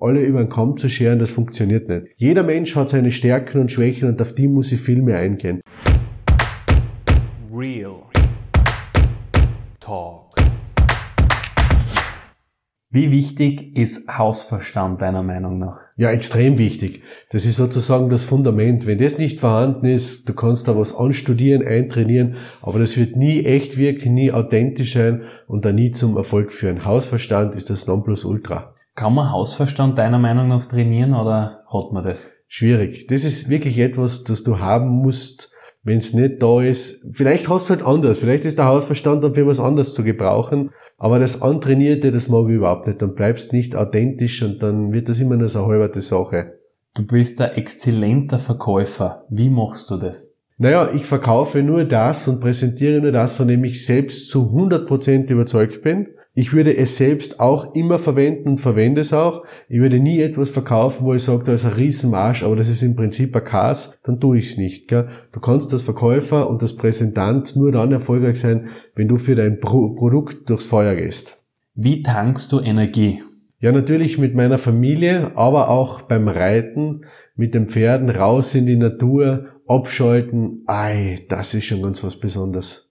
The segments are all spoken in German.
alle über den Kamm zu scheren, das funktioniert nicht. Jeder Mensch hat seine Stärken und Schwächen und auf die muss ich viel mehr eingehen. Real Talk. Wie wichtig ist Hausverstand deiner Meinung nach? Ja, extrem wichtig. Das ist sozusagen das Fundament. Wenn das nicht vorhanden ist, du kannst da was anstudieren, eintrainieren, aber das wird nie echt wirken, nie authentisch sein und da nie zum Erfolg führen. Hausverstand ist das Nonplusultra. Kann man Hausverstand deiner Meinung nach trainieren oder hat man das? Schwierig. Das ist wirklich etwas, das du haben musst, wenn es nicht da ist. Vielleicht hast du halt anders. Vielleicht ist der Hausverstand dann für was anderes zu gebrauchen. Aber das Antrainierte, das mag ich überhaupt nicht. Dann bleibst nicht authentisch und dann wird das immer nur so eine halbe Sache. Du bist ein exzellenter Verkäufer. Wie machst du das? Naja, ich verkaufe nur das und präsentiere nur das, von dem ich selbst zu 100% überzeugt bin. Ich würde es selbst auch immer verwenden und verwende es auch. Ich würde nie etwas verkaufen, wo ich sage, da ist ein Riesenmarsch, aber das ist im Prinzip ein Cars, dann tue ich es nicht. Gell? Du kannst als Verkäufer und als Präsentant nur dann erfolgreich sein, wenn du für dein Pro Produkt durchs Feuer gehst. Wie tankst du Energie? Ja, natürlich mit meiner Familie, aber auch beim Reiten, mit den Pferden raus in die Natur, abschalten. Ei, das ist schon ganz was Besonderes.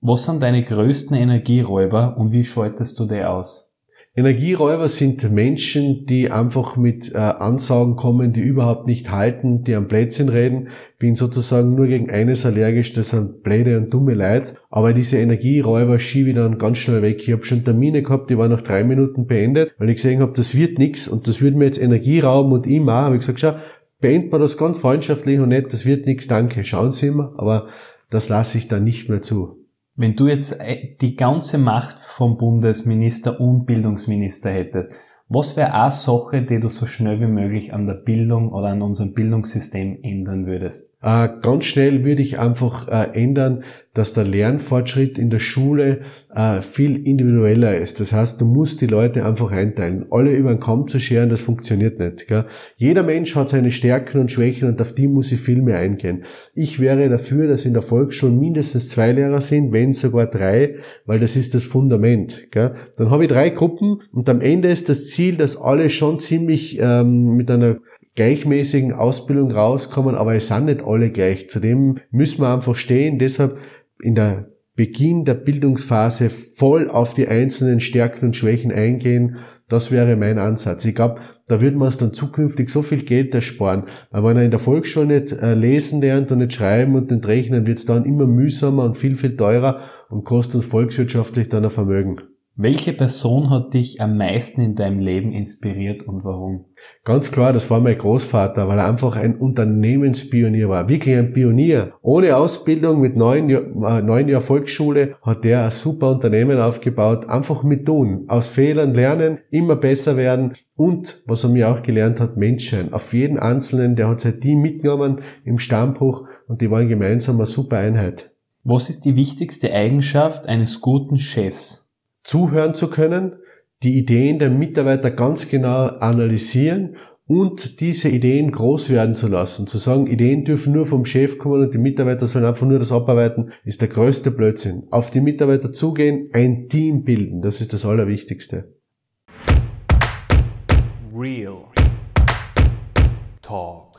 Was sind deine größten Energieräuber und wie schaltest du die aus? Energieräuber sind Menschen, die einfach mit äh, Ansagen kommen, die überhaupt nicht halten, die am Plätzchen reden. Bin sozusagen nur gegen eines allergisch, das sind blöde und dumme Leid. Aber diese Energieräuber schiebe ich dann ganz schnell weg. Ich habe schon Termine gehabt, die waren nach drei Minuten beendet, weil ich gesehen habe, das wird nichts und das würde mir jetzt Energie rauben und ich auch. Habe ich gesagt, schau, beenden wir das ganz freundschaftlich und nett, das wird nichts, danke, schauen Sie immer. Aber das lasse ich dann nicht mehr zu. Wenn du jetzt äh, die ganze Macht vom Bundesminister und Bildungsminister hättest, was wäre eine Sache, die du so schnell wie möglich an der Bildung oder an unserem Bildungssystem ändern würdest? Äh, ganz schnell würde ich einfach äh, ändern, dass der Lernfortschritt in der Schule äh, viel individueller ist. Das heißt, du musst die Leute einfach einteilen. Alle über den Kamm zu scheren, das funktioniert nicht. Gell? Jeder Mensch hat seine Stärken und Schwächen und auf die muss ich viel mehr eingehen. Ich wäre dafür, dass in der Volksschule mindestens zwei Lehrer sind, wenn sogar drei, weil das ist das Fundament. Gell? Dann habe ich drei Gruppen und am Ende ist das Ziel, dass alle schon ziemlich ähm, mit einer gleichmäßigen Ausbildung rauskommen, aber es sind nicht alle gleich. Zudem müssen wir einfach stehen. Deshalb in der Beginn der Bildungsphase voll auf die einzelnen Stärken und Schwächen eingehen. Das wäre mein Ansatz. Ich glaube, da wird man es dann zukünftig so viel Geld ersparen. Weil wenn er in der Volksschule nicht äh, lesen lernt und nicht schreiben und nicht rechnen, wird es dann immer mühsamer und viel, viel teurer und kostet uns volkswirtschaftlich dann ein Vermögen. Welche Person hat dich am meisten in deinem Leben inspiriert und warum? Ganz klar, das war mein Großvater, weil er einfach ein Unternehmenspionier war. Wirklich ein Pionier. Ohne Ausbildung mit neun, äh, neun Jahren Volksschule hat der ein super Unternehmen aufgebaut. Einfach mit tun. Aus Fehlern lernen, immer besser werden und, was er mir auch gelernt hat, Menschen. Auf jeden Einzelnen, der hat sein Team mitgenommen im Stammbruch und die waren gemeinsam eine super Einheit. Was ist die wichtigste Eigenschaft eines guten Chefs? Zuhören zu können, die Ideen der Mitarbeiter ganz genau analysieren und diese Ideen groß werden zu lassen. Zu sagen, Ideen dürfen nur vom Chef kommen und die Mitarbeiter sollen einfach nur das abarbeiten, ist der größte Blödsinn. Auf die Mitarbeiter zugehen, ein Team bilden, das ist das Allerwichtigste. Real Talk.